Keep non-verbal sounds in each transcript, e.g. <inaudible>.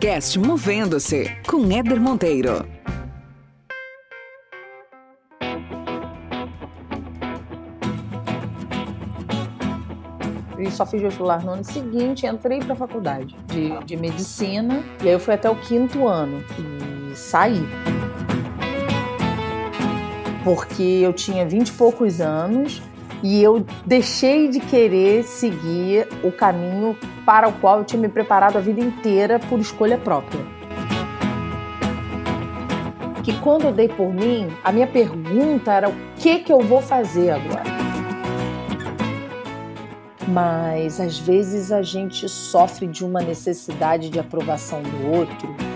podcast Movendo-se com Éder Monteiro. E só fiz vestibular no ano seguinte, entrei para a faculdade de, de medicina e aí eu fui até o quinto ano e saí. Porque eu tinha vinte e poucos anos e eu deixei de querer seguir o caminho para o qual eu tinha me preparado a vida inteira por escolha própria. Que quando eu dei por mim, a minha pergunta era o que que eu vou fazer agora? Mas às vezes a gente sofre de uma necessidade de aprovação do outro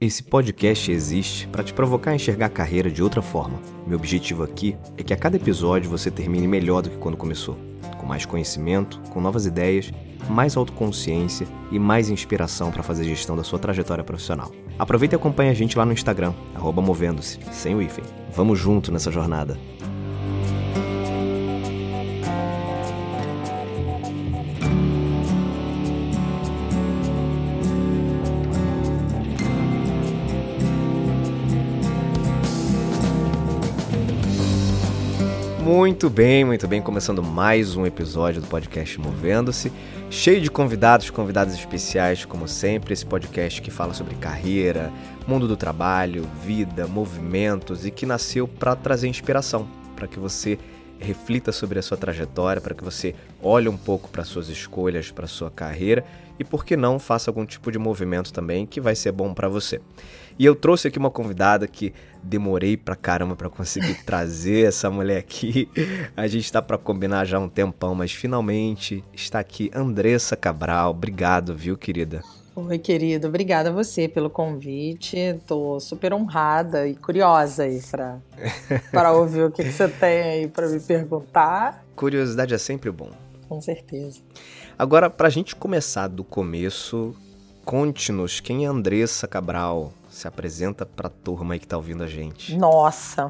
esse podcast existe para te provocar a enxergar a carreira de outra forma. Meu objetivo aqui é que a cada episódio você termine melhor do que quando começou, com mais conhecimento, com novas ideias, mais autoconsciência e mais inspiração para fazer gestão da sua trajetória profissional. Aproveita e acompanhe a gente lá no Instagram, movendo-se, sem o hífen. Vamos junto nessa jornada. Muito bem, muito bem. Começando mais um episódio do podcast Movendo-se, cheio de convidados, convidados especiais, como sempre. Esse podcast que fala sobre carreira, mundo do trabalho, vida, movimentos e que nasceu para trazer inspiração, para que você reflita sobre a sua trajetória, para que você olhe um pouco para suas escolhas, para sua carreira e, por que não, faça algum tipo de movimento também que vai ser bom para você. E eu trouxe aqui uma convidada que demorei pra caramba para conseguir <laughs> trazer essa mulher aqui. A gente tá para combinar já há um tempão, mas finalmente está aqui Andressa Cabral. Obrigado, viu, querida? Oi, querido. Obrigada a você pelo convite. Tô super honrada e curiosa aí para <laughs> para ouvir o que, que você tem aí para me perguntar. Curiosidade é sempre bom. Com certeza. Agora, pra gente começar do começo, conte-nos quem é Andressa Cabral se apresenta para a turma aí que está ouvindo a gente. Nossa,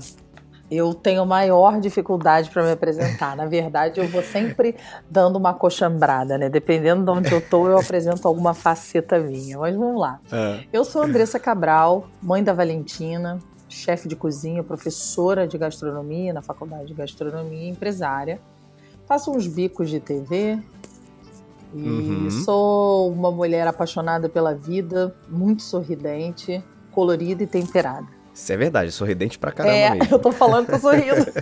eu tenho maior dificuldade para me apresentar. Na verdade, eu vou sempre dando uma coxambrada, né? Dependendo de onde eu tô, eu apresento alguma faceta minha. Mas vamos lá. É. Eu sou Andressa Cabral, mãe da Valentina, chefe de cozinha, professora de gastronomia na Faculdade de Gastronomia, empresária. Faço uns bicos de TV, e uhum. sou uma mulher apaixonada pela vida, muito sorridente, colorida e temperada. Isso é verdade, sorridente pra caramba é, mesmo. <laughs> eu tô falando que eu sorrindo.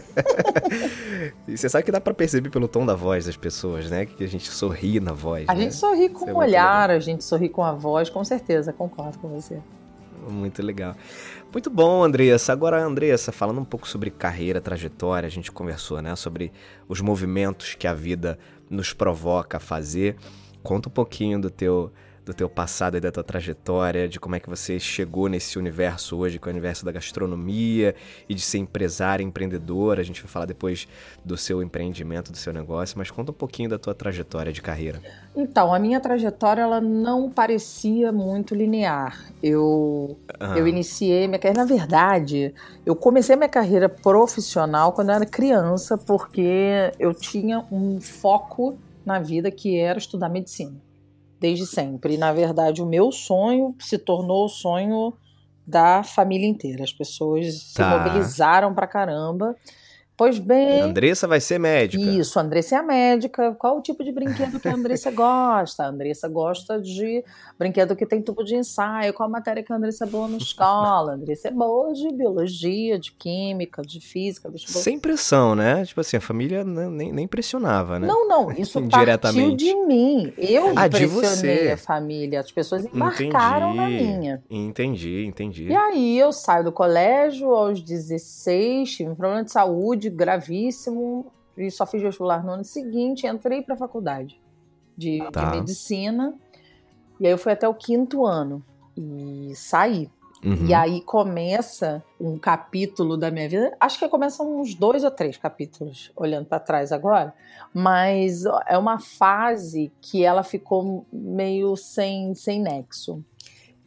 <laughs> e você sabe que dá para perceber pelo tom da voz das pessoas, né? Que a gente sorri na voz. A né? gente sorri com é o olhar, a gente sorri com a voz, com certeza, concordo com você. Muito legal. Muito bom, Andressa. Agora, Andressa, falando um pouco sobre carreira, trajetória, a gente conversou, né? Sobre os movimentos que a vida nos provoca a fazer. Conta um pouquinho do teu do teu passado e da tua trajetória, de como é que você chegou nesse universo hoje, que é o universo da gastronomia e de ser empresária, empreendedora. A gente vai falar depois do seu empreendimento, do seu negócio, mas conta um pouquinho da tua trajetória de carreira. Então, a minha trajetória ela não parecia muito linear. Eu uhum. eu iniciei minha carreira, na verdade, eu comecei minha carreira profissional quando eu era criança, porque eu tinha um foco na vida que era estudar medicina desde sempre. E, na verdade, o meu sonho se tornou o sonho da família inteira. As pessoas tá. se mobilizaram pra caramba Pois bem. Andressa vai ser médica. Isso, Andressa é a médica. Qual o tipo de brinquedo que a Andressa <laughs> gosta? A Andressa gosta de brinquedo que tem tubo de ensaio. Qual a matéria que a Andressa é boa na escola? A Andressa é boa de biologia, de química, de física. De Sem pressão, né? Tipo assim, a família nem, nem pressionava, né? Não, não. <laughs> Isso partiu de mim. Eu ah, pressionei a família. As pessoas embarcaram entendi, na minha. Entendi, entendi. E aí eu saio do colégio aos 16, tive um problema de saúde gravíssimo e só fiz vestibular no ano seguinte. Entrei para a faculdade de, tá. de, medicina e aí eu fui até o quinto ano e saí. Uhum. E aí começa um capítulo da minha vida. Acho que começam uns dois ou três capítulos, olhando para trás agora. Mas é uma fase que ela ficou meio sem, sem nexo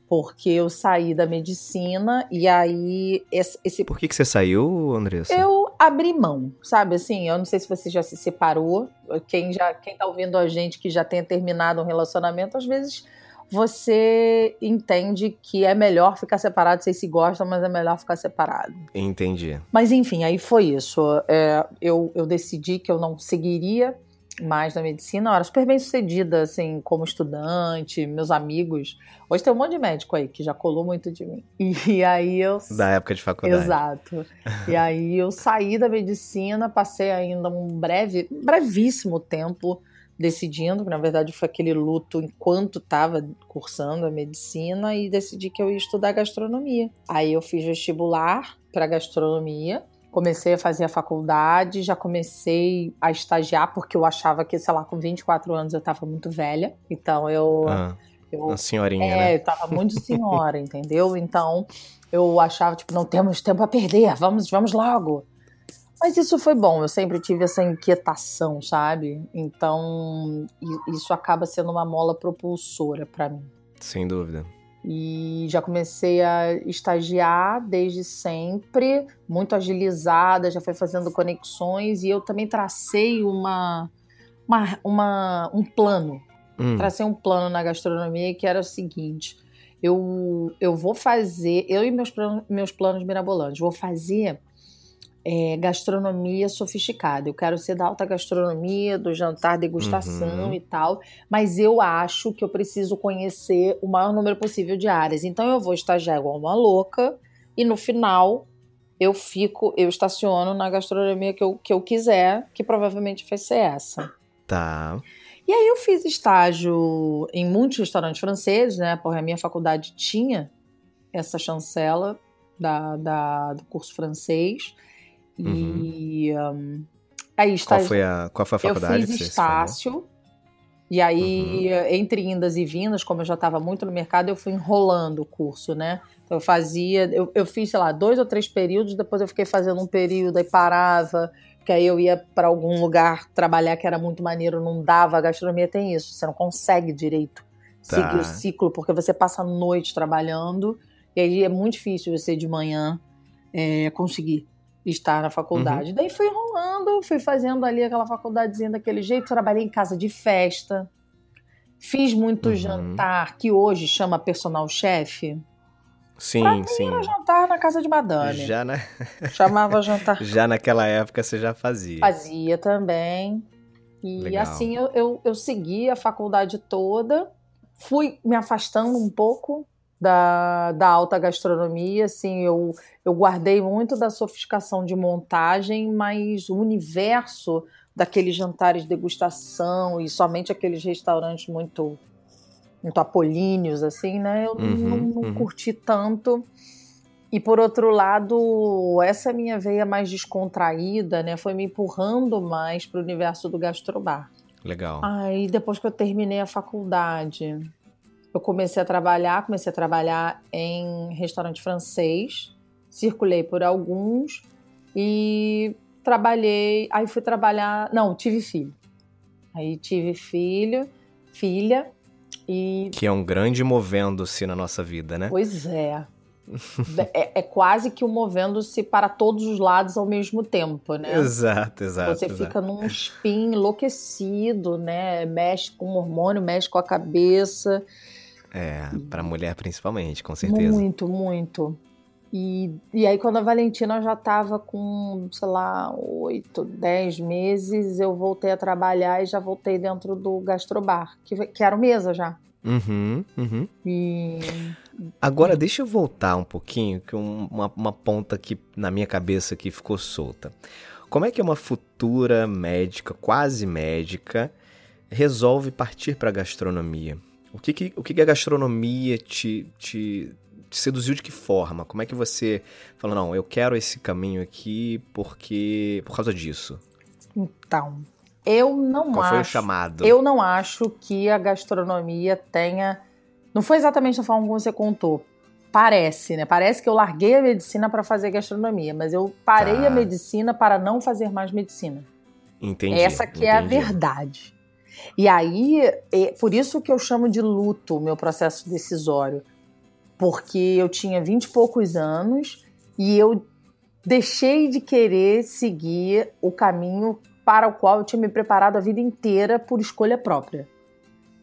porque eu saí da medicina e aí esse. Por que que você saiu, Andressa? Eu abri mão, sabe assim, eu não sei se você já se separou, quem já quem tá ouvindo a gente que já tenha terminado um relacionamento, às vezes você entende que é melhor ficar separado, vocês se gostam, mas é melhor ficar separado. Entendi. Mas enfim, aí foi isso. É, eu, eu decidi que eu não seguiria mais na medicina. Eu era super bem sucedida, assim, como estudante, meus amigos. Hoje tem um monte de médico aí que já colou muito de mim. <laughs> E aí eu. Da época de faculdade. Exato. e aí eu saí da medicina, passei ainda um breve, brevíssimo tempo decidindo, que na verdade foi aquele luto enquanto estava cursando a medicina e decidi que eu ia estudar gastronomia. Aí eu fiz vestibular para gastronomia, comecei a fazer a faculdade, já comecei a estagiar porque eu achava que, sei lá, com 24 anos eu estava muito velha. Então eu ah, eu uma senhorinha, é, né? eu tava muito senhora, <laughs> entendeu? Então eu achava tipo, não temos tempo a perder, vamos, vamos logo. Mas isso foi bom, eu sempre tive essa inquietação, sabe? Então, isso acaba sendo uma mola propulsora para mim. Sem dúvida. E já comecei a estagiar desde sempre, muito agilizada, já foi fazendo conexões e eu também tracei uma, uma, uma um plano. Hum. Tracei um plano na gastronomia que era o seguinte: eu, eu vou fazer, eu e meus, meus planos mirabolantes, vou fazer é, gastronomia sofisticada. Eu quero ser da alta gastronomia, do jantar, degustação uhum. e tal, mas eu acho que eu preciso conhecer o maior número possível de áreas. Então eu vou estagiar igual uma louca e no final eu fico, eu estaciono na gastronomia que eu, que eu quiser, que provavelmente vai ser essa. Tá. E aí eu fiz estágio em muitos restaurantes franceses, né? Porque a minha faculdade tinha essa chancela da, da, do curso francês. Uhum. E um, aí estágio, qual foi a qual foi a faculdade? Eu fiz estácio. E aí, uhum. entre indas e vindas, como eu já estava muito no mercado, eu fui enrolando o curso, né? Então eu fazia, eu, eu fiz, sei lá, dois ou três períodos, depois eu fiquei fazendo um período, aí parava, que aí eu ia para algum lugar trabalhar que era muito maneiro, não dava. A gastronomia tem isso, você não consegue direito tá. seguir o ciclo, porque você passa a noite trabalhando, e aí é muito difícil você de manhã é, conseguir estar na faculdade. Uhum. Daí fui enrolando, fui fazendo ali aquela faculdadezinha daquele jeito, trabalhei em casa de festa, fiz muito uhum. jantar, que hoje chama personal chefe. Sim, pra mim sim. Era jantar na casa de madame. Já na... <laughs> Chamava jantar. já naquela época você já fazia. Fazia também. E Legal. assim eu, eu, eu segui a faculdade toda, fui me afastando um pouco da, da alta gastronomia, assim, eu, eu guardei muito da sofisticação de montagem, mas o universo daqueles jantares de degustação e somente aqueles restaurantes muito muito apolíneos, assim, né? Eu uhum, não, não uhum. curti tanto. E por outro lado, essa minha veia mais descontraída, né, foi me empurrando mais para o universo do gastrobar. Legal. Aí depois que eu terminei a faculdade, eu comecei a trabalhar, comecei a trabalhar em restaurante francês, circulei por alguns e trabalhei, aí fui trabalhar, não, tive filho. Aí tive filho, filha e que é um grande movendo-se na nossa vida, né? Pois é. é, é, quase que um movendo-se para todos os lados ao mesmo tempo, né? Exato, exato. Você exato. fica num spin enlouquecido, né? Mexe com o hormônio, mexe com a cabeça. É, para mulher principalmente, com certeza. Muito, muito. E, e aí, quando a Valentina já estava com, sei lá, oito, dez meses, eu voltei a trabalhar e já voltei dentro do gastrobar, que, que era o mesa já. Uhum, uhum. E... Agora, deixa eu voltar um pouquinho, que uma, uma ponta aqui na minha cabeça que ficou solta. Como é que uma futura médica, quase médica, resolve partir para a gastronomia? O que, que, o que, que a gastronomia te, te, te seduziu de que forma? Como é que você falou, não, eu quero esse caminho aqui porque por causa disso? Então, eu não Qual acho. foi o chamado? Eu não acho que a gastronomia tenha. Não foi exatamente da forma como você contou. Parece, né? Parece que eu larguei a medicina para fazer gastronomia, mas eu parei tá. a medicina para não fazer mais medicina. Entendi. Essa que entendi. é a verdade. E aí, é por isso que eu chamo de luto o meu processo decisório. Porque eu tinha vinte e poucos anos e eu deixei de querer seguir o caminho para o qual eu tinha me preparado a vida inteira por escolha própria.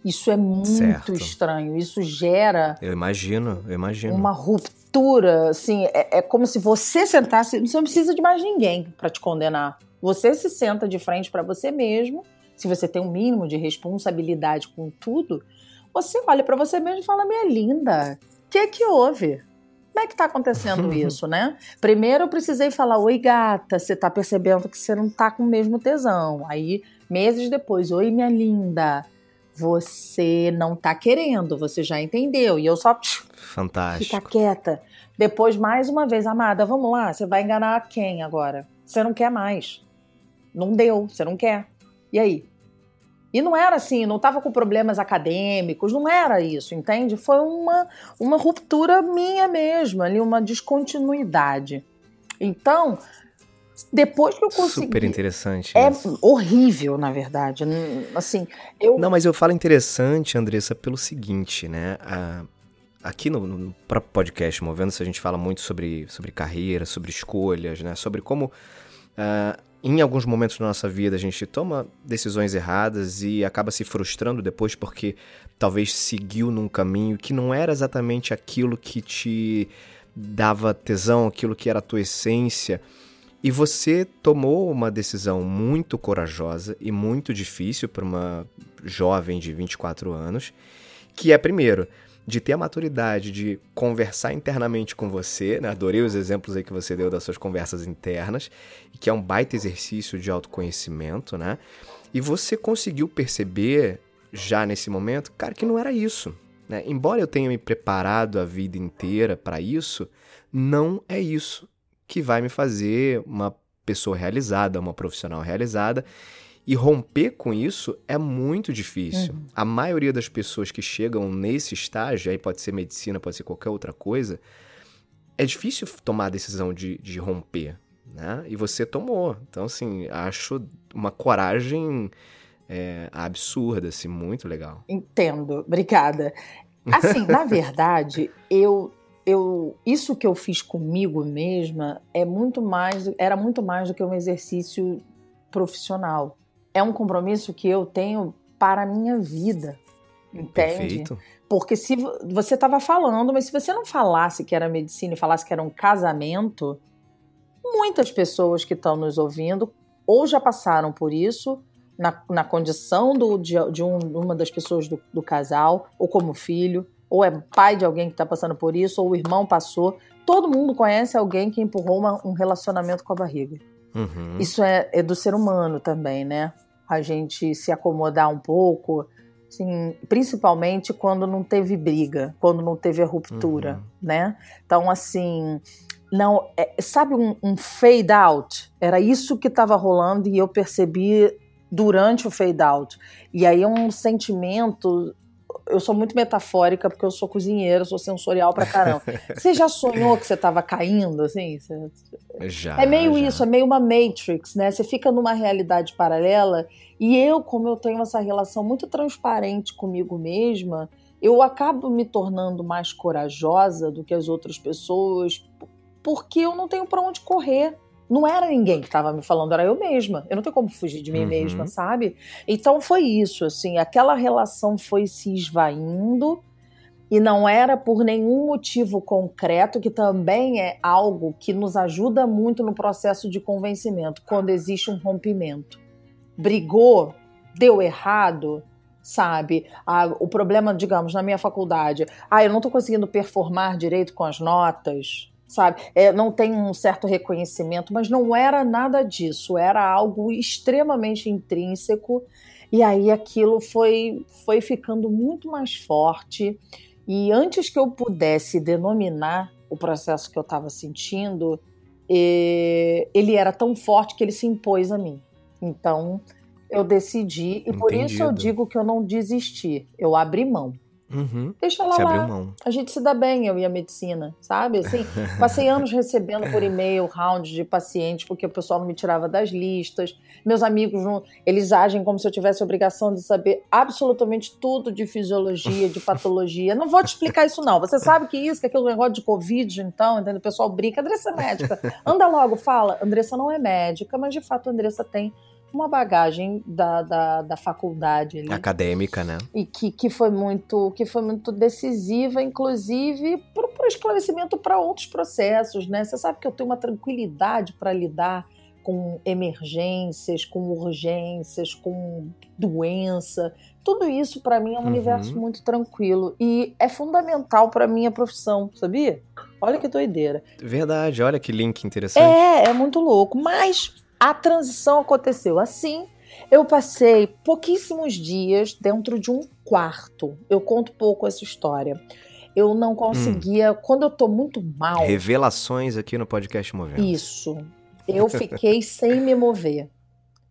Isso é muito certo. estranho. Isso gera. Eu imagino, eu imagino. Uma ruptura, assim, é, é como se você sentasse. Você não precisa de mais ninguém para te condenar. Você se senta de frente para você mesmo. Se você tem um mínimo de responsabilidade com tudo, você olha para você mesmo e fala: Minha linda, o que é que houve? Como é que tá acontecendo <laughs> isso, né? Primeiro eu precisei falar: Oi, gata, você tá percebendo que você não tá com o mesmo tesão. Aí, meses depois: Oi, minha linda, você não tá querendo, você já entendeu. E eu só. Fantástico. Fica quieta. Depois, mais uma vez, amada, vamos lá, você vai enganar quem agora? Você não quer mais. Não deu, você não quer. E aí? E não era assim, não estava com problemas acadêmicos, não era isso, entende? Foi uma, uma ruptura minha mesmo, ali, uma descontinuidade. Então, depois que eu consegui. Super interessante. É isso. horrível, na verdade. Assim, eu. Não, mas eu falo interessante, Andressa, pelo seguinte, né? aqui no, no próprio podcast Movendo-se, a gente fala muito sobre, sobre carreira, sobre escolhas, né? Sobre como. Uh, em alguns momentos da nossa vida a gente toma decisões erradas e acaba se frustrando depois porque talvez seguiu num caminho que não era exatamente aquilo que te dava tesão, aquilo que era a tua essência. E você tomou uma decisão muito corajosa e muito difícil para uma jovem de 24 anos, que é primeiro de ter a maturidade de conversar internamente com você, né? adorei os exemplos aí que você deu das suas conversas internas, que é um baita exercício de autoconhecimento, né? E você conseguiu perceber já nesse momento, cara, que não era isso. Né? Embora eu tenha me preparado a vida inteira para isso, não é isso que vai me fazer uma pessoa realizada, uma profissional realizada. E romper com isso é muito difícil. Uhum. A maioria das pessoas que chegam nesse estágio, aí pode ser medicina, pode ser qualquer outra coisa, é difícil tomar a decisão de, de romper, né? E você tomou. Então, assim, acho uma coragem é, absurda, assim, muito legal. Entendo, obrigada. Assim, na <laughs> verdade, eu eu isso que eu fiz comigo mesma é muito mais era muito mais do que um exercício profissional é um compromisso que eu tenho para a minha vida. Entende? Perfeito. Porque se você estava falando, mas se você não falasse que era medicina e falasse que era um casamento, muitas pessoas que estão nos ouvindo ou já passaram por isso na, na condição do, de, de um, uma das pessoas do, do casal, ou como filho, ou é pai de alguém que está passando por isso, ou o irmão passou. Todo mundo conhece alguém que empurrou uma, um relacionamento com a barriga. Uhum. Isso é, é do ser humano também, né? A gente se acomodar um pouco, assim, principalmente quando não teve briga, quando não teve a ruptura, uhum. né? Então, assim, não, é, sabe um, um fade out? Era isso que estava rolando e eu percebi durante o fade out. E aí é um sentimento eu sou muito metafórica porque eu sou cozinheira, sou sensorial pra caramba. você já sonhou que você tava caindo, assim? Você... Já. É meio já. isso, é meio uma Matrix, né? Você fica numa realidade paralela e eu, como eu tenho essa relação muito transparente comigo mesma, eu acabo me tornando mais corajosa do que as outras pessoas porque eu não tenho para onde correr não era ninguém que estava me falando, era eu mesma. Eu não tenho como fugir de mim uhum. mesma, sabe? Então foi isso, assim, aquela relação foi se esvaindo e não era por nenhum motivo concreto, que também é algo que nos ajuda muito no processo de convencimento, quando existe um rompimento. Brigou, deu errado, sabe? Ah, o problema, digamos, na minha faculdade, ah, eu não estou conseguindo performar direito com as notas sabe? É, não tem um certo reconhecimento, mas não era nada disso, era algo extremamente intrínseco. E aí aquilo foi, foi ficando muito mais forte. E antes que eu pudesse denominar o processo que eu estava sentindo, ele era tão forte que ele se impôs a mim. Então eu decidi, e por isso eu digo que eu não desisti, eu abri mão. Uhum. Deixa ela lá. A gente se dá bem, eu e a medicina, sabe? Assim, <laughs> passei anos recebendo por e-mail rounds de pacientes porque o pessoal não me tirava das listas. Meus amigos, não, eles agem como se eu tivesse obrigação de saber absolutamente tudo de fisiologia, de patologia. Não vou te explicar isso não. Você sabe que isso, que aquele negócio de covid, então, entendeu? O pessoal brinca. Andressa é médica. Anda logo, fala. Andressa não é médica, mas de fato a Andressa tem uma bagagem da, da, da faculdade ali. acadêmica, né? E que, que foi muito que foi muito decisiva, inclusive para o esclarecimento para outros processos, né? Você sabe que eu tenho uma tranquilidade para lidar com emergências, com urgências, com doença. Tudo isso para mim é um Uhum. universo muito tranquilo e é fundamental para minha profissão, sabia? Olha que doideira. Verdade, olha que link interessante. É, é muito louco. Mas a transição aconteceu assim. Eu passei pouquíssimos dias dentro de um quarto. Eu conto pouco essa história. Eu não conseguia. Quando eu tô muito mal. Revelações aqui no podcast Movendo. Isso. Eu <laughs> fiquei sem me mover,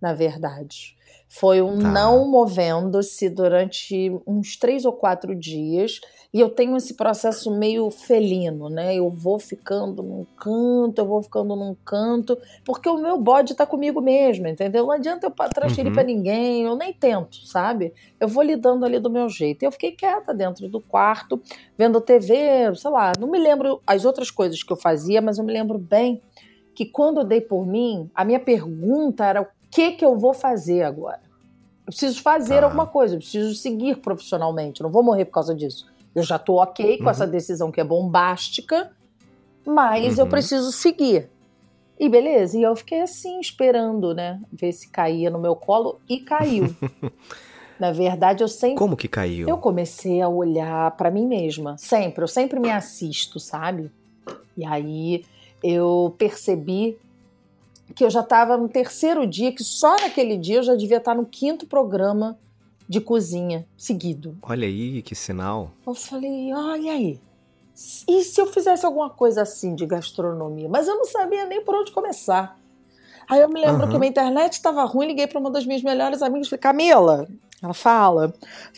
na verdade. Foi um Tá. não movendo-se durante uns três ou quatro dias. E eu tenho esse processo meio felino, né? Eu vou ficando num canto, eu vou ficando num canto, porque o meu bode tá comigo mesmo, entendeu? Não adianta eu transferir Uhum. pra ninguém, eu nem tento, sabe? Eu vou lidando ali do meu jeito. E eu fiquei quieta dentro do quarto, vendo TV, sei lá, não me lembro as outras coisas que eu fazia, mas eu me lembro bem que quando eu dei por mim, a minha pergunta era que que eu vou fazer agora? Eu preciso fazer Tá. alguma coisa, eu preciso seguir profissionalmente, eu não vou morrer por causa disso. Eu já tô ok com Uhum. essa decisão que é bombástica, mas eu Uhum. preciso seguir. E beleza, e eu fiquei assim, esperando, né? Ver se caía no meu colo e caiu. <laughs> Na verdade, eu sempre Como que caiu? eu comecei a olhar pra mim mesma, sempre, eu sempre me assisto, sabe? E aí eu percebi que eu já estava no terceiro dia, que só naquele dia eu já devia estar no quinto programa de cozinha seguido. Olha aí, que sinal. Eu falei, olha aí. E se eu fizesse alguma coisa assim de gastronomia? Mas eu não sabia nem por onde começar. Aí eu me lembro Aham. que minha internet estava ruim, liguei para uma das minhas melhores amigas e falei, Camila, ela fala,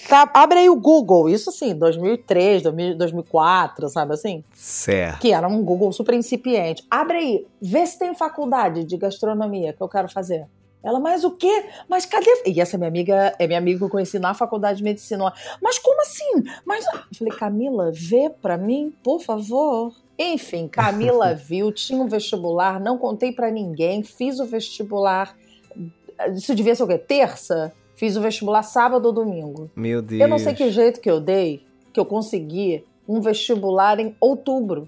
tá, abre aí o Google, isso assim, 2003, 2000, 2004, sabe assim? Certo. Que era um Google super incipiente. Abre aí, vê se tem faculdade de gastronomia que eu quero fazer. Ela, mas o quê? Mas cadê? E essa minha amiga é minha amiga que eu conheci na faculdade de medicina. Mas como assim? Mas eu falei, Camila, vê pra mim, por favor. Enfim, Camila <laughs> viu, tinha um vestibular, não contei pra ninguém, fiz o vestibular. Isso devia ser o quê? Terça? Fiz o vestibular sábado ou domingo. Meu Deus. Eu não sei que jeito que eu dei, que eu consegui um vestibular em outubro.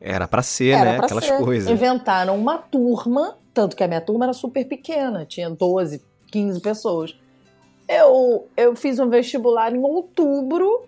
Era pra ser, Era né? Aquelas ser. coisas. Inventaram uma turma, tanto que a minha turma era super pequena, tinha 12, 15 pessoas. Eu, eu fiz um vestibular em outubro.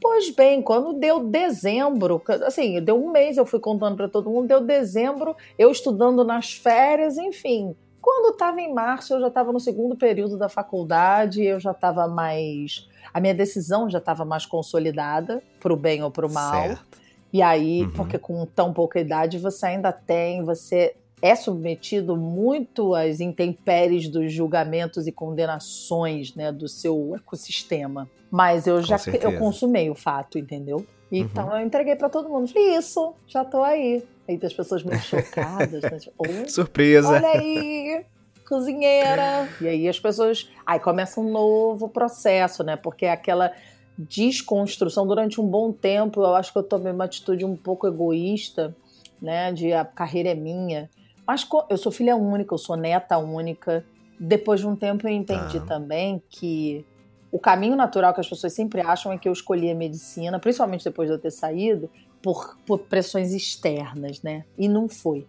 Pois bem, quando deu dezembro, assim, deu um mês, eu fui contando para todo mundo, deu dezembro, eu estudando nas férias, enfim. Quando estava em março, eu já estava no segundo período da faculdade, eu já estava mais. A minha decisão já estava mais consolidada, pro bem ou pro mal. Certo. E aí, Uhum. porque com tão pouca idade, você ainda tem, você é submetido muito às intempéries dos julgamentos e condenações né, do seu ecossistema. Mas eu já eu consumei o fato, entendeu? Então eu entreguei pra todo mundo. Falei, isso, já tô aí. Aí as pessoas meio chocadas, né? Tipo, "Oi? Surpresa. Olha aí, <laughs> cozinheira. E aí as pessoas. Aí começa um novo processo, né? Porque é aquela desconstrução durante um bom tempo. Eu acho que eu tomei uma atitude um pouco egoísta, né? De a carreira é minha. Mas eu sou filha única, eu sou neta única. Depois de um tempo eu entendi Tá. também que o caminho natural que as pessoas sempre acham é que eu escolhi a medicina, principalmente depois de eu ter saído, por, por pressões externas, né? E não foi.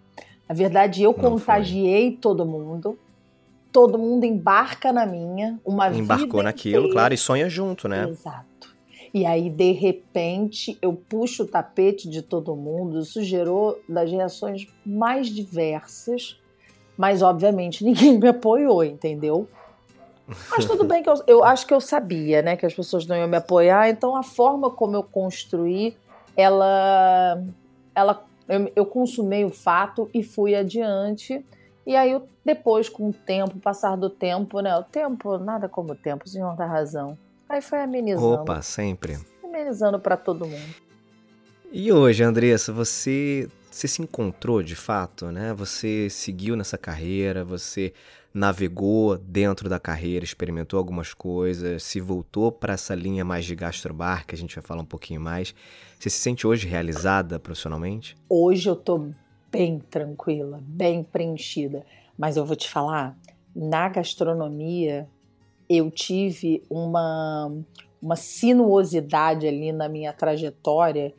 Na verdade, eu Não foi. contagiei todo mundo. Todo mundo embarca na minha, uma vida Embarcou naquilo, inteira. claro, e sonha junto, né? Exato. E aí, de repente, eu puxo o tapete de todo mundo. Isso gerou das reações mais diversas. Mas, obviamente, <laughs> ninguém me apoiou, entendeu? Mas tudo bem que eu, eu acho que eu sabia, né? Que as pessoas não iam me apoiar. Então, a forma como eu construí, ela... ela eu, eu consumei o fato e fui adiante. E aí, depois, com o tempo, passar do tempo, né? O tempo, nada como o tempo, o senhor dá razão. Aí foi amenizando. Opa, sempre. Amenizando pra todo mundo. E hoje, Andressa, você, você se encontrou de fato, né? Você seguiu nessa carreira, você navegou dentro da carreira, experimentou algumas coisas, se voltou para essa linha mais de gastrobar, que a gente vai falar um pouquinho mais. Você se sente hoje realizada profissionalmente? Hoje eu tô bem tranquila, bem preenchida. Mas eu vou te falar, na gastronomia, eu tive uma, uma sinuosidade ali na minha trajetória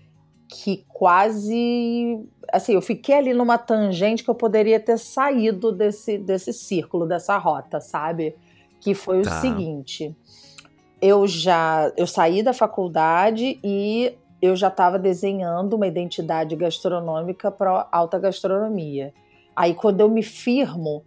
que quase. Assim, eu fiquei ali numa tangente que eu poderia ter saído desse, desse círculo, dessa rota, sabe? Que foi tá. o seguinte. Eu já eu saí da faculdade e eu já estava desenhando uma identidade gastronômica para alta gastronomia. Aí quando eu me firmo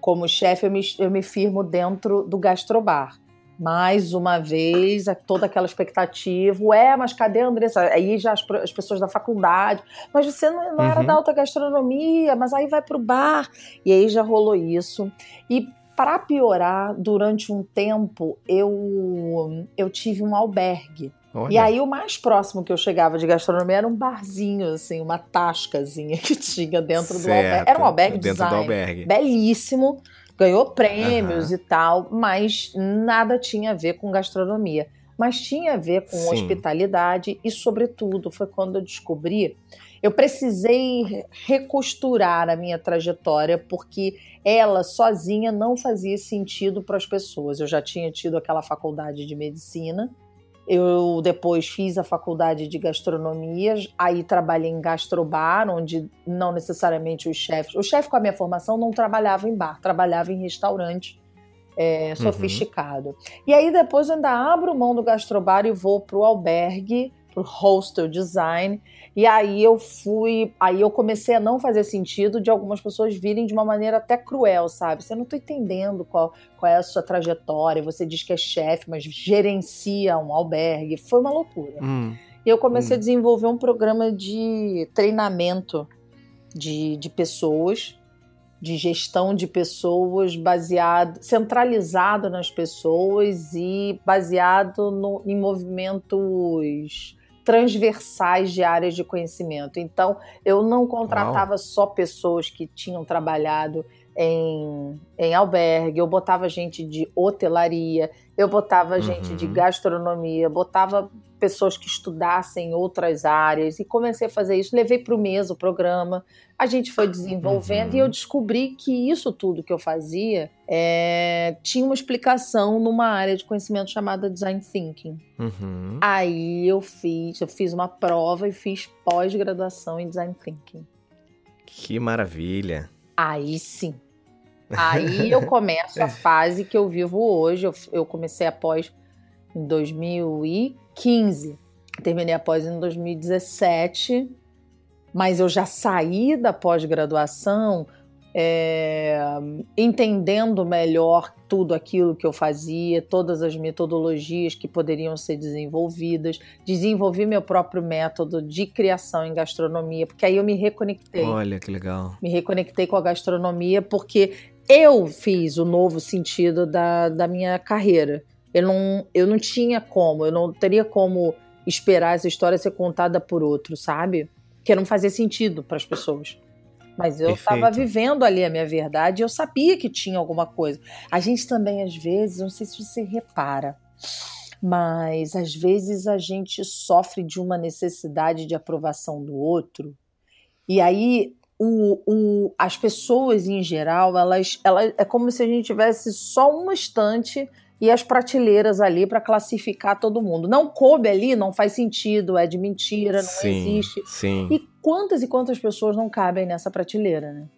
como chefe, eu me, eu me firmo dentro do gastrobar. Mais uma vez, toda aquela expectativa, ué, mas cadê a Andressa? Aí já as, as pessoas da faculdade, mas você não, não uhum. era da alta gastronomia, mas aí vai para o bar. E aí já rolou isso. E para piorar, durante um tempo, eu, eu tive um albergue. Olha. E aí o mais próximo que eu chegava de gastronomia era um barzinho, assim, uma tascazinha <laughs> que tinha dentro certo. do albergue. Era um albergue dentro design, do albergue. belíssimo, ganhou prêmios uhum. e tal, mas nada tinha a ver com gastronomia. Mas tinha a ver com Sim. hospitalidade e, sobretudo, foi quando eu descobri eu precisei recosturar a minha trajetória porque ela sozinha não fazia sentido para as pessoas. Eu já tinha tido aquela faculdade de medicina, eu depois fiz a faculdade de gastronomia, aí trabalhei em gastrobar, onde não necessariamente os chefes. O chefe com a minha formação não trabalhava em bar, trabalhava em restaurante é, uhum. sofisticado. Uhum. E aí depois eu ainda abro mão do gastrobar e vou para o albergue, para o hostel design. E aí eu fui, aí eu comecei a não fazer sentido de algumas pessoas virem de uma maneira até cruel, sabe? Você não está entendendo qual, qual é a sua trajetória, você diz que é chefe, mas gerencia um albergue. Foi uma loucura. Hum. E eu comecei hum. a desenvolver um programa de treinamento de, de pessoas, de gestão de pessoas, baseado, centralizado nas pessoas e baseado no, em movimentos transversais de áreas de conhecimento. Então, eu não contratava Uau. só pessoas que tinham trabalhado em, em albergue, eu botava gente de hotelaria, eu botava uhum. gente de gastronomia, botava pessoas que estudassem outras áreas e comecei a fazer isso. Levei para o mês o programa, a gente foi desenvolvendo uhum. e eu descobri que isso tudo que eu fazia é, tinha uma explicação numa área de conhecimento chamada Design Thinking. Uhum. Aí eu fiz, eu fiz uma prova e fiz pós-graduação em Design Thinking. Que maravilha! Aí sim. Aí eu começo a <laughs> fase que eu vivo hoje. Eu, eu comecei a pós em 2015. Terminei após em 2017, mas eu já saí da pós-graduação é, entendendo melhor tudo aquilo que eu fazia, todas as metodologias que poderiam ser desenvolvidas, desenvolvi meu próprio método de criação em gastronomia, porque aí eu me reconectei. Olha que legal. Me reconectei com a gastronomia porque eu fiz o novo sentido da, da minha carreira. Eu não, eu não tinha como, eu não teria como esperar essa história ser contada por outro, sabe? Que não fazia sentido para as pessoas. Mas eu estava vivendo ali a minha verdade e eu sabia que tinha alguma coisa. A gente também, às vezes, não sei se você repara, mas às vezes a gente sofre de uma necessidade de aprovação do outro. E aí o, o, as pessoas em geral, elas, elas é como se a gente tivesse só uma estante e as prateleiras ali para classificar todo mundo. Não coube ali, não faz sentido, é de mentira, não sim, existe. Sim. E quantas e quantas pessoas não cabem nessa prateleira, né?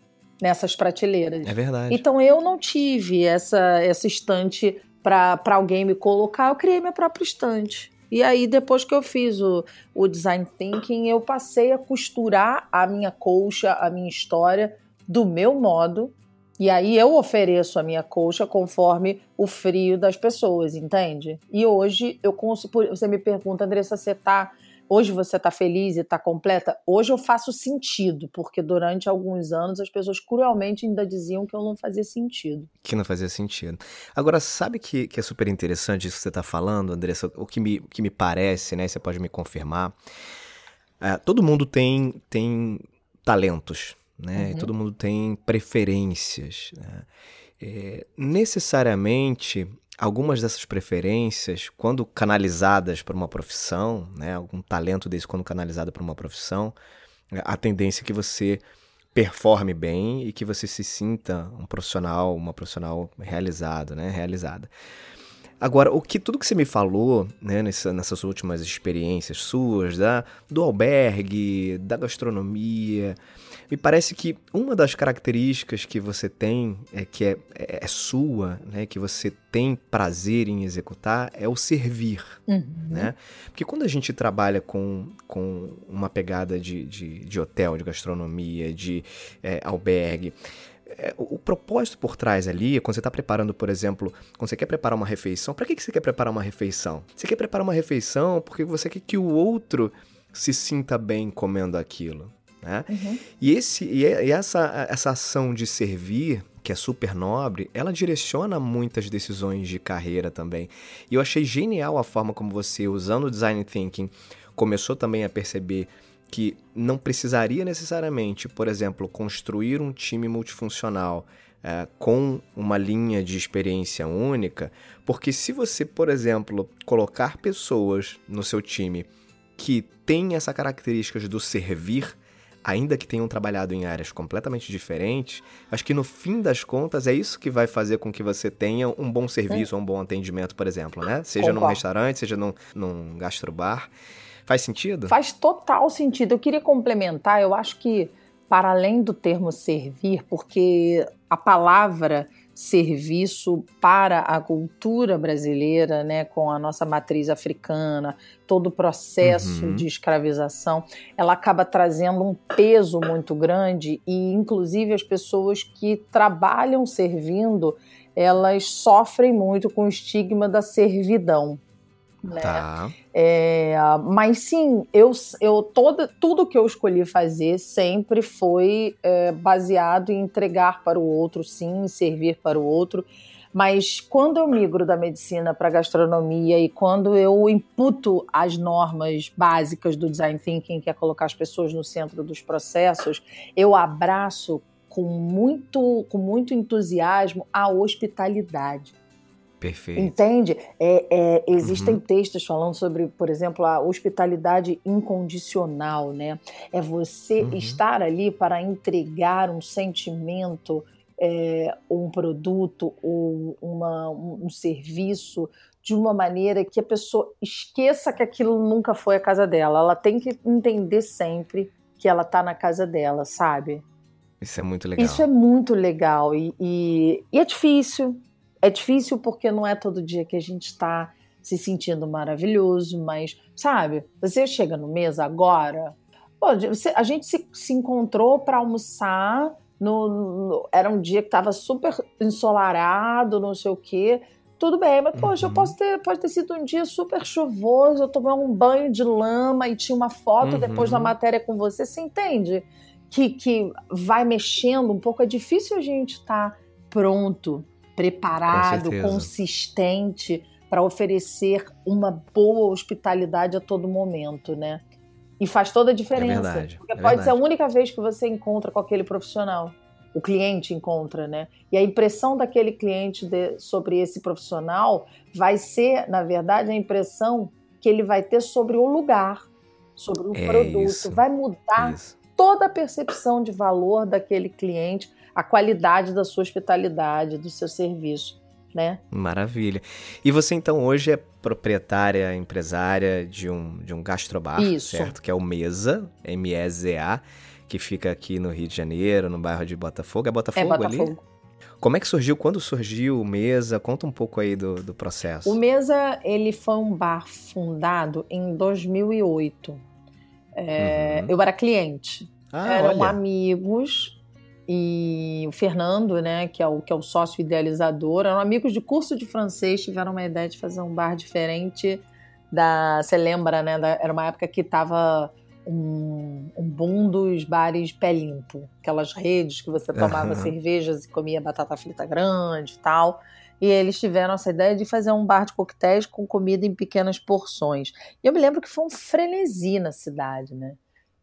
Nessas prateleiras. É verdade. Então eu não tive essa, essa estante para alguém me colocar, eu criei minha própria estante. E aí, depois que eu fiz o, o design thinking, eu passei a costurar a minha colcha, a minha história do meu modo, e aí eu ofereço a minha colcha conforme o frio das pessoas, entende? E hoje eu consigo. Você me pergunta, Andressa, você tá. Hoje você está feliz e está completa? Hoje eu faço sentido, porque durante alguns anos as pessoas cruelmente ainda diziam que eu não fazia sentido. Que não fazia sentido. Agora, sabe que, que é super interessante isso que você está falando, Andressa? O que me, que me parece, né? Você pode me confirmar. É, todo mundo tem, tem talentos, né? Uhum. todo mundo tem preferências. Né? É, necessariamente, algumas dessas preferências, quando canalizadas para uma profissão, né? algum talento desse quando canalizado para uma profissão, a tendência é que você performe bem e que você se sinta um profissional, uma profissional realizado, né? Realizada. Agora, o que tudo que você me falou, né, nessa, nessas últimas experiências suas, da, do albergue, da gastronomia, me parece que uma das características que você tem, é, que é, é, é sua, né, que você tem prazer em executar, é o servir. Uhum. Né? Porque quando a gente trabalha com, com uma pegada de, de, de hotel, de gastronomia, de é, albergue, é, o, propósito por trás ali, quando você está preparando, por exemplo, quando você quer preparar uma refeição, para que, que você quer preparar uma refeição? Você quer preparar uma refeição porque você quer que o outro se sinta bem comendo aquilo. Né? Uhum. E, esse, e essa, essa ação de servir, que é super nobre, ela direciona muitas decisões de carreira também. E eu achei genial a forma como você, usando o design thinking, começou também a perceber que não precisaria necessariamente, por exemplo, construir um time multifuncional é, com uma linha de experiência única, porque se você, por exemplo, colocar pessoas no seu time que têm essa características do servir, ainda que tenham trabalhado em áreas completamente diferentes, acho que no fim das contas é isso que vai fazer com que você tenha um bom serviço, um bom atendimento, por exemplo, né? Seja Concordo. num restaurante, seja num, num gastrobar. Faz sentido? Faz total sentido. Eu queria complementar, eu acho que para além do termo servir, porque a palavra serviço para a cultura brasileira, né, com a nossa matriz africana, todo o processo uhum. de escravização, ela acaba trazendo um peso muito grande e, inclusive, as pessoas que trabalham servindo, elas sofrem muito com o estigma da servidão. Né? Tá. É, mas sim, eu, eu toda, tudo que eu escolhi fazer sempre foi é, baseado em entregar para o outro, sim, servir para o outro. Mas quando eu migro da medicina para gastronomia e quando eu imputo as normas básicas do design thinking, que é colocar as pessoas no centro dos processos, eu abraço com muito, com muito entusiasmo a hospitalidade. Perfeito. Entende? É, é, existem uhum. textos falando sobre, por exemplo, a hospitalidade incondicional, né? É você uhum. estar ali para entregar um sentimento, é, um produto ou uma, um, um serviço de uma maneira que a pessoa esqueça que aquilo nunca foi a casa dela. Ela tem que entender sempre que ela está na casa dela, sabe? Isso é muito legal. Isso é muito legal e, e, e é difícil, é difícil porque não é todo dia que a gente está se sentindo maravilhoso, mas, sabe, você chega no mês agora, pô, a gente se, se encontrou para almoçar, no, no, era um dia que estava super ensolarado, não sei o quê. Tudo bem, mas poxa, uhum. eu posso ter, pode ter sido um dia super chuvoso, eu tomei um banho de lama e tinha uma foto uhum. depois da matéria com você, você entende? Que, que vai mexendo um pouco, é difícil a gente estar tá pronto preparado, consistente para oferecer uma boa hospitalidade a todo momento, né? E faz toda a diferença. É verdade, porque é pode verdade. ser a única vez que você encontra com aquele profissional. O cliente encontra, né? E a impressão daquele cliente de, sobre esse profissional vai ser, na verdade, a impressão que ele vai ter sobre o lugar, sobre o é produto. Isso, vai mudar isso. toda a percepção de valor daquele cliente a qualidade da sua hospitalidade, do seu serviço. Né? Maravilha. E você então hoje é proprietária, empresária de um, de um gastrobar, Isso. certo? Que é o Mesa, M-E-Z-A, que fica aqui no Rio de Janeiro, no bairro de Botafogo. É Botafogo, é Botafogo. ali? Como é que surgiu? Quando surgiu o Mesa? Conta um pouco aí do, do processo. O Mesa, ele foi um bar fundado em 2008. É, uhum. Eu era cliente. Ah, Eram olha. amigos e o Fernando, né, que é o, que é o sócio idealizador, eram amigos de curso de francês, tiveram uma ideia de fazer um bar diferente da. Você lembra, né? Da, era uma época que tava um, um boom dos bares pé limpo, aquelas redes que você tomava uhum. cervejas e comia batata frita grande e tal. E eles tiveram essa ideia de fazer um bar de coquetéis com comida em pequenas porções. E eu me lembro que foi um frenesi na cidade, né?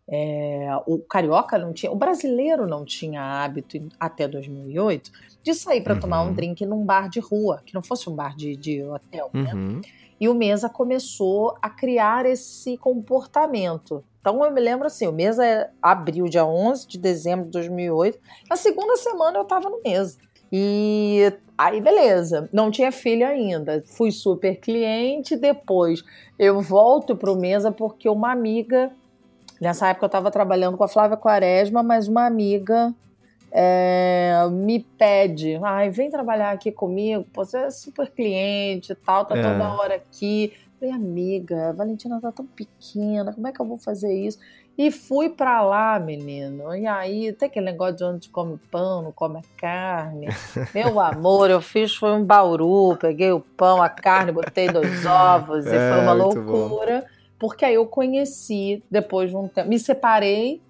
É, o carioca não tinha, o brasileiro não tinha hábito até 2008 de sair para uhum. tomar um uhum. drink num bar de rua, que não fosse um bar de, de hotel, né? uhum. né? E o Mesa começou a criar esse comportamento Então eu me lembro assim, o mês é, abriu dia 11 de dezembro de 2008, na segunda semana eu tava no mês. E aí, beleza, não tinha filho ainda. Fui super cliente. Depois eu volto pro mesa porque uma amiga, nessa época eu estava trabalhando com a Flávia Quaresma, mas uma amiga é, me pede, ai, vem trabalhar aqui comigo, você é super cliente e tal, tá é. toda hora aqui. Falei, amiga, a Valentina tá tão pequena, como é que eu vou fazer isso? E fui para lá, menino. E aí, tem aquele negócio de onde come pão, não come carne. <laughs> Meu amor, eu fiz foi um bauru, peguei o pão, a carne, botei dois ovos é, e foi uma loucura. Bom. Porque aí eu conheci, depois de um tempo, me separei,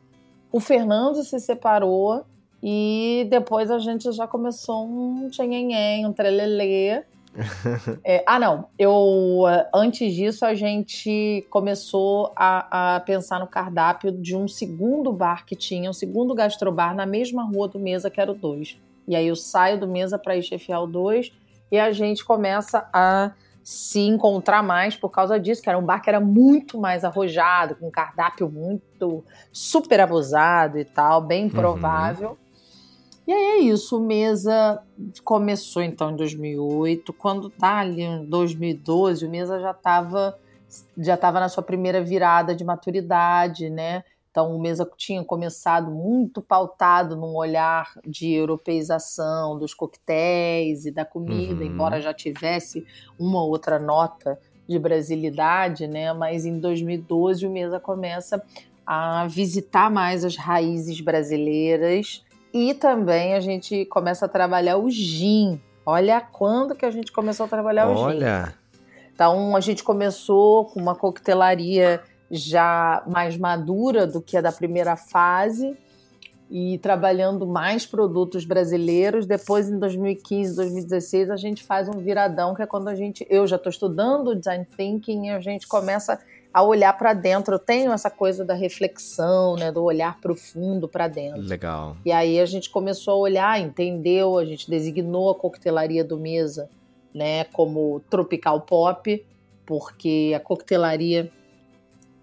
o Fernando se separou e depois a gente já começou um tchenhenhen, um trelelê. <laughs> é, ah, não. Eu antes disso a gente começou a, a, pensar no cardápio de um segundo bar que tinha, um segundo gastrobar na mesma rua do Mesa, que era o 2. E aí eu saio do Mesa para ir chefiar o 2 e a gente começa a se encontrar mais por causa disso, que era um bar que era muito mais arrojado, com um cardápio muito super abusado e tal, bem uhum. provável. Uhum. E aí é isso, o Mesa começou então em 2008, quando tá ali em 2012, o Mesa já estava já estava na sua primeira virada de maturidade, né? Então o Mesa tinha começado muito pautado num olhar de europeização dos coquetéis e da comida, uhum. embora já tivesse uma outra nota de brasilidade, né? Mas em 2012 o Mesa começa a visitar mais as raízes brasileiras e também a gente começa a trabalhar o gin. Olha quando que a gente começou a trabalhar Olha. o gin. Olha. Então a gente começou com uma coquetelaria já mais madura do que a da primeira fase e trabalhando mais produtos brasileiros. Depois, em 2015, 2016, a gente faz um viradão, que é quando a gente, eu já estou estudando design thinking e a gente começa a olhar para dentro. Eu tenho essa coisa da reflexão, né, do olhar profundo para dentro. Legal. E aí a gente começou a olhar, entendeu, a gente designou a coquetelaria do Mesa, né, como tropical pop, porque a coquetelaria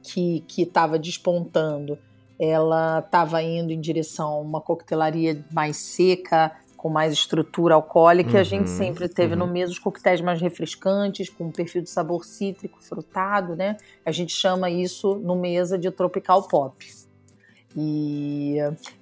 que estava despontando, ela estava indo em direção a uma coquetelaria mais seca, com mais estrutura alcoólica, uhum, a gente sempre teve uhum. no mesmo os coquetéis mais refrescantes, com um perfil de sabor cítrico, frutado, né? A gente chama isso no mesa de tropical pop. E,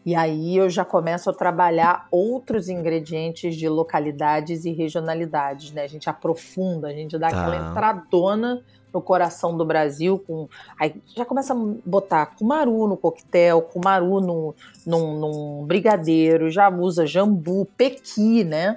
e aí eu já começo a trabalhar outros ingredientes de localidades e regionalidades, né? A gente aprofunda, a gente dá tá. aquela entradona no coração do Brasil, com aí já começa a botar cumaru no coquetel, cumaru no, num, num brigadeiro, já usa jambu, pequi, né?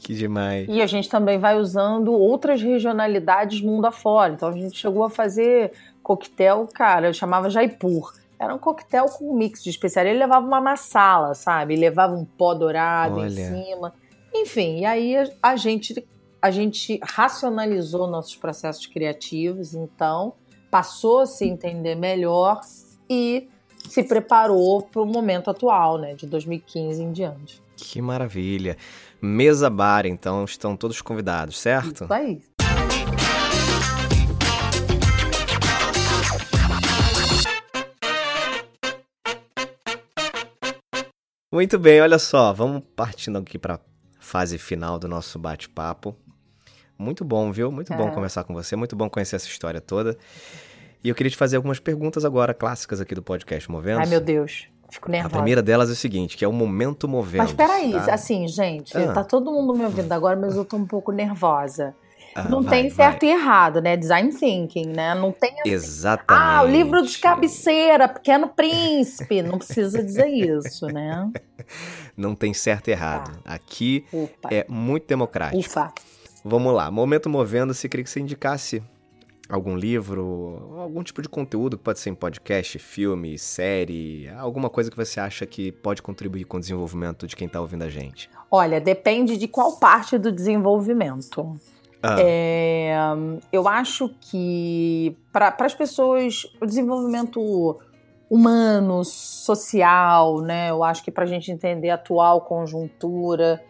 Que demais. E a gente também vai usando outras regionalidades mundo afora. Então a gente chegou a fazer coquetel, cara, eu chamava Jaipur. Era um coquetel com um mix de especiaria. Ele levava uma massala, sabe? Ele levava um pó dourado Olha. em cima. Enfim, e aí a gente a gente racionalizou nossos processos criativos, então passou a se entender melhor e se preparou para o momento atual, né, de 2015 em diante. Que maravilha. Mesa bar, então, estão todos convidados, certo? Isso aí. Muito bem, olha só, vamos partindo aqui para a fase final do nosso bate-papo. Muito bom, viu? Muito é. bom conversar com você, muito bom conhecer essa história toda. E eu queria te fazer algumas perguntas agora, clássicas aqui do podcast Movendo. Ai, meu Deus. Fico nervosa. A primeira delas é o seguinte, que é o momento movendo. Mas peraí, tá? assim, gente, ah. tá todo mundo me ouvindo agora, mas eu tô um pouco nervosa. Ah, não vai, tem certo vai. e errado, né? Design thinking, né? Não tem. Assim, Exatamente. Ah, o livro de cabeceira, Pequeno Príncipe. Não precisa dizer isso, né? <laughs> Não tem certo e errado. Tá. Aqui Ufa. é muito democrático. Ufa. Vamos lá, Momento Movendo-se, queria que você indicasse algum livro, algum tipo de conteúdo que pode ser em podcast, filme, série, alguma coisa que você acha que pode contribuir com o desenvolvimento de quem está ouvindo a gente? Olha, depende de qual parte do desenvolvimento. Ah. É, eu acho que para as pessoas o desenvolvimento humano, social, né? Eu acho que para a gente entender a atual conjuntura,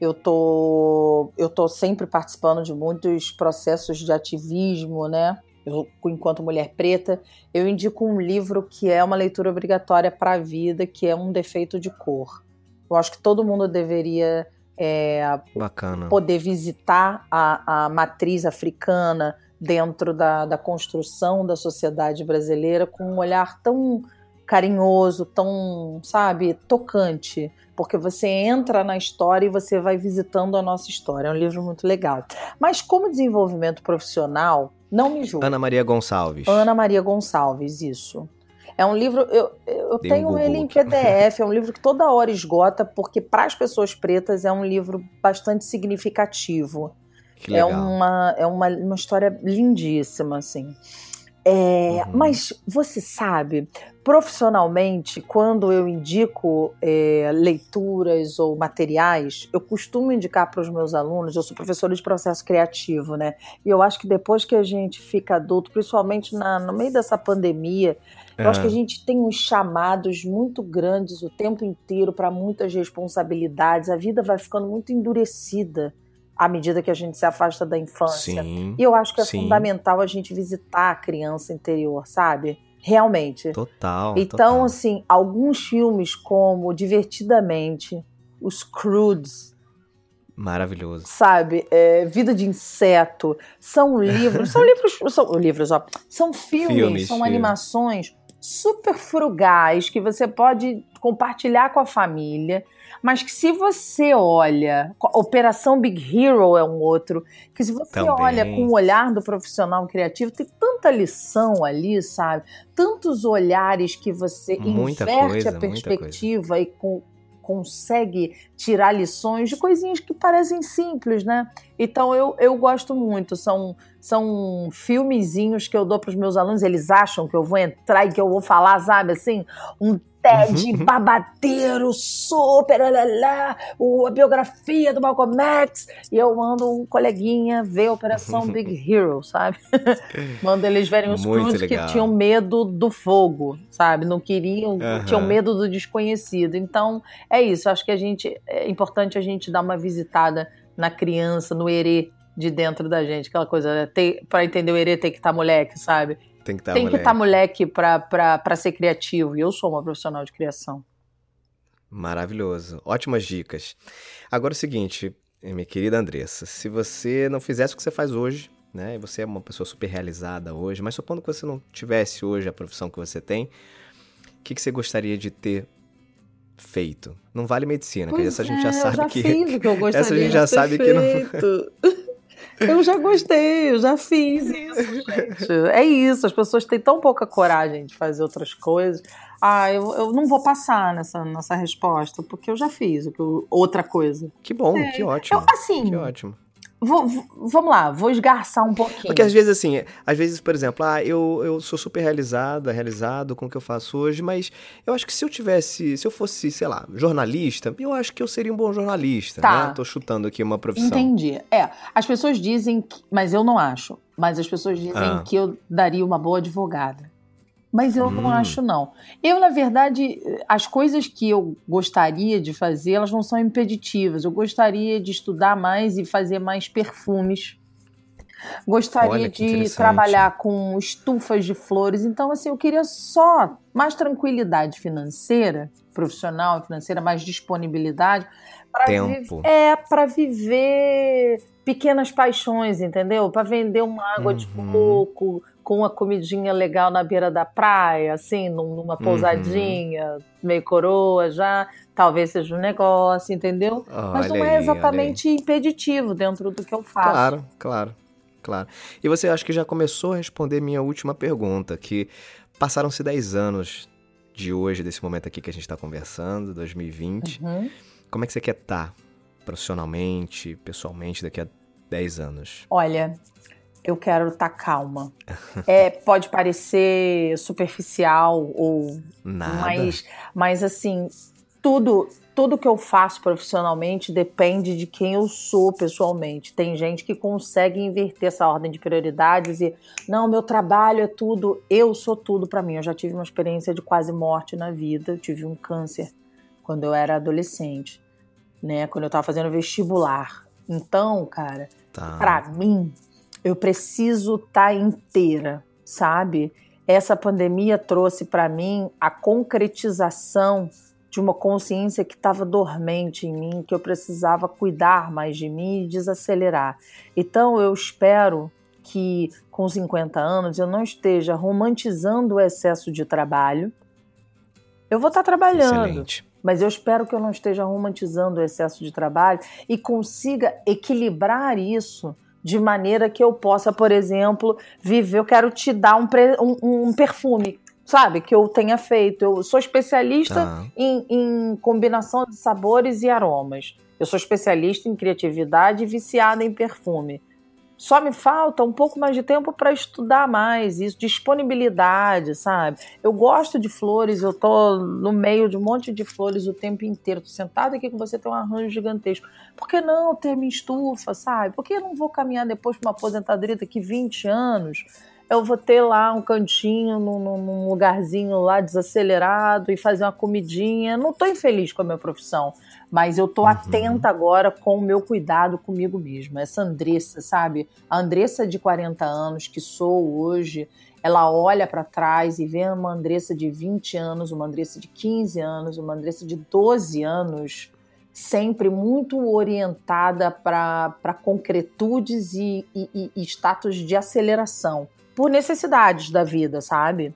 eu tô, eu tô sempre participando de muitos processos de ativismo, né? eu, enquanto mulher preta, eu indico um livro que é uma leitura obrigatória para a vida, que é Um Defeito de Cor. Eu acho que todo mundo deveria é, poder visitar a, a matriz africana dentro da, da construção da sociedade brasileira com um olhar tão carinhoso, tão, sabe, tocante, porque você entra na história e você vai visitando a nossa história. É um livro muito legal. Mas como desenvolvimento profissional, não me julgue. Ana Maria Gonçalves. Ana Maria Gonçalves, isso. É um livro, eu, eu tenho um ele em PDF, é um livro que toda hora esgota, porque para as pessoas pretas é um livro bastante significativo. é uma, é uma, uma história lindíssima, assim. É, uhum. Mas você sabe, profissionalmente, quando eu indico é, leituras ou materiais, eu costumo indicar para os meus alunos. Eu sou professora de processo criativo, né? E eu acho que depois que a gente fica adulto, principalmente na, no meio dessa pandemia, é. eu acho que a gente tem uns chamados muito grandes o tempo inteiro para muitas responsabilidades. A vida vai ficando muito endurecida à medida que a gente se afasta da infância. Sim, e eu acho que é sim. fundamental a gente visitar a criança interior, sabe? Realmente. Total. Então, total. assim, alguns filmes como Divertidamente, Os Crudes, Maravilhoso. Sabe? É, Vida de Inseto. São livros. são <laughs> livros. São livros, ó. São filmes, Filmes, são filmes. animações super frugais que você pode compartilhar com a família mas que se você olha, Operação Big Hero é um outro, que se você Também. olha com o olhar do profissional criativo, tem tanta lição ali, sabe? Tantos olhares que você Muita inverte coisa, a perspectiva e com, consegue tirar lições de coisinhas que parecem simples, né? Então eu, eu gosto muito. São, são filmezinhos que eu dou para os meus alunos, eles acham que eu vou entrar e que eu vou falar, sabe, assim, um TED Uhum. babadeiro, super, lá, a biografia do Malcolm X, e eu mando um coleguinha ver a Operação <laughs> Big Hero, sabe? mando eles verem os cruz que tinham medo do fogo, sabe? Não queriam, Aham. tinham medo do desconhecido. Então, é isso. Acho que a gente é importante a gente dar uma visitada na criança, no erê de dentro da gente, aquela coisa, né? Pra entender o erê tem que estar moleque, sabe? Tem que estar que moleque. estar moleque pra ser criativo. E eu sou uma profissional de criação. Maravilhoso. Ótimas dicas. Agora é o seguinte, minha querida Andressa, se você não fizesse o que você faz hoje, né? e Você é uma pessoa super realizada hoje, mas supondo que você não tivesse hoje a profissão que você tem, o que, que você gostaria de ter feito? Não vale medicina, que Pois essa a gente é, já sabe eu já que fiz o que eu <laughs> gostaria essa a gente já sabe que não- feito. <laughs> Eu já gostei, eu já fiz isso, gente. É isso, as pessoas têm tão pouca coragem de fazer outras coisas. Ah, eu, eu não vou passar nessa, nessa resposta, porque eu já fiz outra coisa. Que bom, É, que ótimo. Eu, assim, Que ótimo. Vou- vamos lá, vou esgarçar um pouquinho. Porque às vezes, assim, às vezes, por exemplo, ah, eu, eu sou super realizada, realizado com o que eu faço hoje, mas eu acho que se eu tivesse, se eu fosse, sei lá, jornalista, eu acho que eu seria um bom jornalista, Tá. né? Tô chutando aqui uma profissão. Entendi. É, as pessoas dizem que. Mas eu não acho. Mas as pessoas dizem Ah. que eu daria uma boa advogada. Mas eu não Hum. acho, não. Eu, na verdade, as coisas que eu gostaria de fazer, elas não são impeditivas. Eu gostaria de estudar mais e fazer mais perfumes. Gostaria Olha, de trabalhar com estufas de flores. Então, assim, eu queria só mais tranquilidade financeira, profissional, financeira, mais disponibilidade. pra Tempo. É, para viver pequenas paixões, entendeu? Para vender uma água de Uhum. coco com uma comidinha legal na beira da praia, assim, num- Uhum. numa pousadinha, meio coroa já. Talvez seja um negócio, entendeu? Mas Olha não aí, é aí. exatamente impeditivo dentro do que eu faço. Claro, claro, claro. E você acho que já começou a responder minha última pergunta, que passaram-se 10 anos de hoje, desse momento aqui que a gente está conversando, 2020. Uhum. Como é que você quer estar profissionalmente, pessoalmente, daqui a 10 anos? Olha, eu quero estar calma. <laughs> É, pode parecer superficial ou Nada. Mas, mas assim, tudo, tudo que eu faço profissionalmente depende de quem eu sou pessoalmente. Tem gente que consegue inverter essa ordem de prioridades e não, meu trabalho é tudo, eu sou tudo pra mim. Eu já tive uma experiência de quase morte na vida, eu tive um câncer quando eu era adolescente, né, quando eu tava fazendo vestibular. Então, cara, Tá. Pra mim, Eu preciso estar tá inteira, sabe? Essa pandemia trouxe para mim a concretização de uma consciência que estava dormente em mim, que eu precisava cuidar mais de mim e desacelerar. Então eu espero que com 50 anos eu não esteja romantizando o excesso de trabalho. Eu vou estar trabalhando, Excelente. mas eu espero que eu não esteja romantizando o excesso de trabalho e consiga equilibrar isso de maneira que eu possa, por exemplo, viver. Eu quero te dar um, um, um perfume, sabe? Que eu tenha feito. Eu sou especialista tá. em, em combinação de sabores e aromas. Eu sou especialista em criatividade e viciada em perfume. Só me falta um pouco mais de tempo para estudar mais isso, disponibilidade, sabe? Eu gosto de flores, eu tô no meio de um monte de flores o tempo inteiro. Tô sentada aqui com você, tem um arranjo gigantesco. Por que não ter minha estufa, sabe? Por que eu não vou caminhar depois para uma aposentadoria daqui 20 anos? eu vou ter lá um cantinho num, num, lugarzinho lá desacelerado e fazer uma comidinha. Não estou infeliz com a minha profissão, mas eu estou uhum. atenta agora com o meu cuidado comigo mesma. Essa Andressa, sabe? A Andressa de 40 anos que sou hoje, ela olha para trás e vê uma Andressa de 20 anos, uma Andressa de 15 anos, uma Andressa de 12 anos, sempre muito orientada para concretudes e, e, e status de aceleração por necessidades da vida, sabe?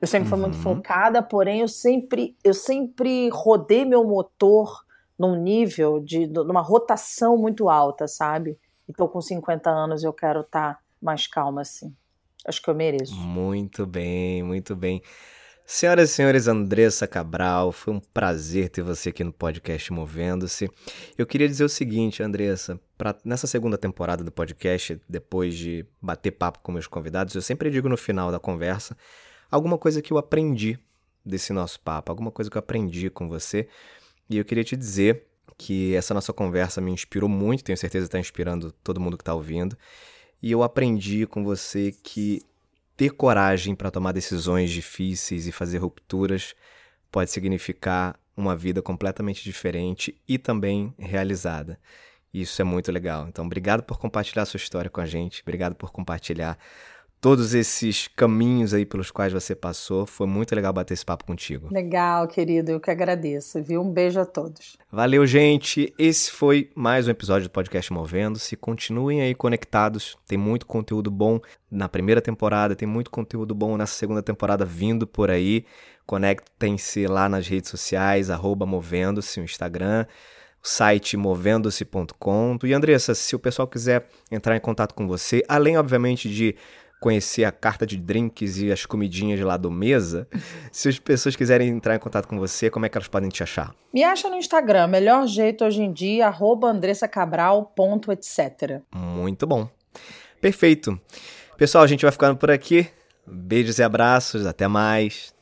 Eu sempre fui muito uhum. focada, porém eu sempre, eu sempre rodei meu motor num nível de numa rotação muito alta, sabe? Então com 50 anos eu quero estar tá mais calma assim. Acho que eu mereço. Muito bem, muito bem. Senhoras e senhores, Andressa Cabral, foi um prazer ter você aqui no podcast Movendo-se. Eu queria dizer o seguinte, Andressa, pra, nessa segunda temporada do podcast, depois de bater papo com meus convidados, eu sempre digo no final da conversa alguma coisa que eu aprendi desse nosso papo, alguma coisa que eu aprendi com você. E eu queria te dizer que essa nossa conversa me inspirou muito, tenho certeza está inspirando todo mundo que está ouvindo. E eu aprendi com você que ter coragem para tomar decisões difíceis e fazer rupturas pode significar uma vida completamente diferente e também realizada. Isso é muito legal. Então, obrigado por compartilhar sua história com a gente. Obrigado por compartilhar todos esses caminhos aí pelos quais você passou. Foi muito legal bater esse papo contigo. Legal, querido. Eu que agradeço, viu? Um beijo a todos. Valeu, gente. Esse foi mais um episódio do podcast Movendo-se. Continuem aí conectados. Tem muito conteúdo bom na primeira temporada, tem muito conteúdo bom nessa segunda temporada vindo por aí. Conectem-se lá nas redes sociais, arroba Movendo-se, o Instagram o site movendo-se.com. E Andressa, se o pessoal quiser entrar em contato com você, além, obviamente, de conhecer a carta de drinks e as comidinhas de lá do mesa, se as pessoas quiserem entrar em contato com você, como é que elas podem te achar? Me acha no Instagram, melhor jeito hoje em dia, arroba andressacabral.etc. Muito bom. Perfeito. Pessoal, a gente vai ficando por aqui. Beijos e abraços, até mais.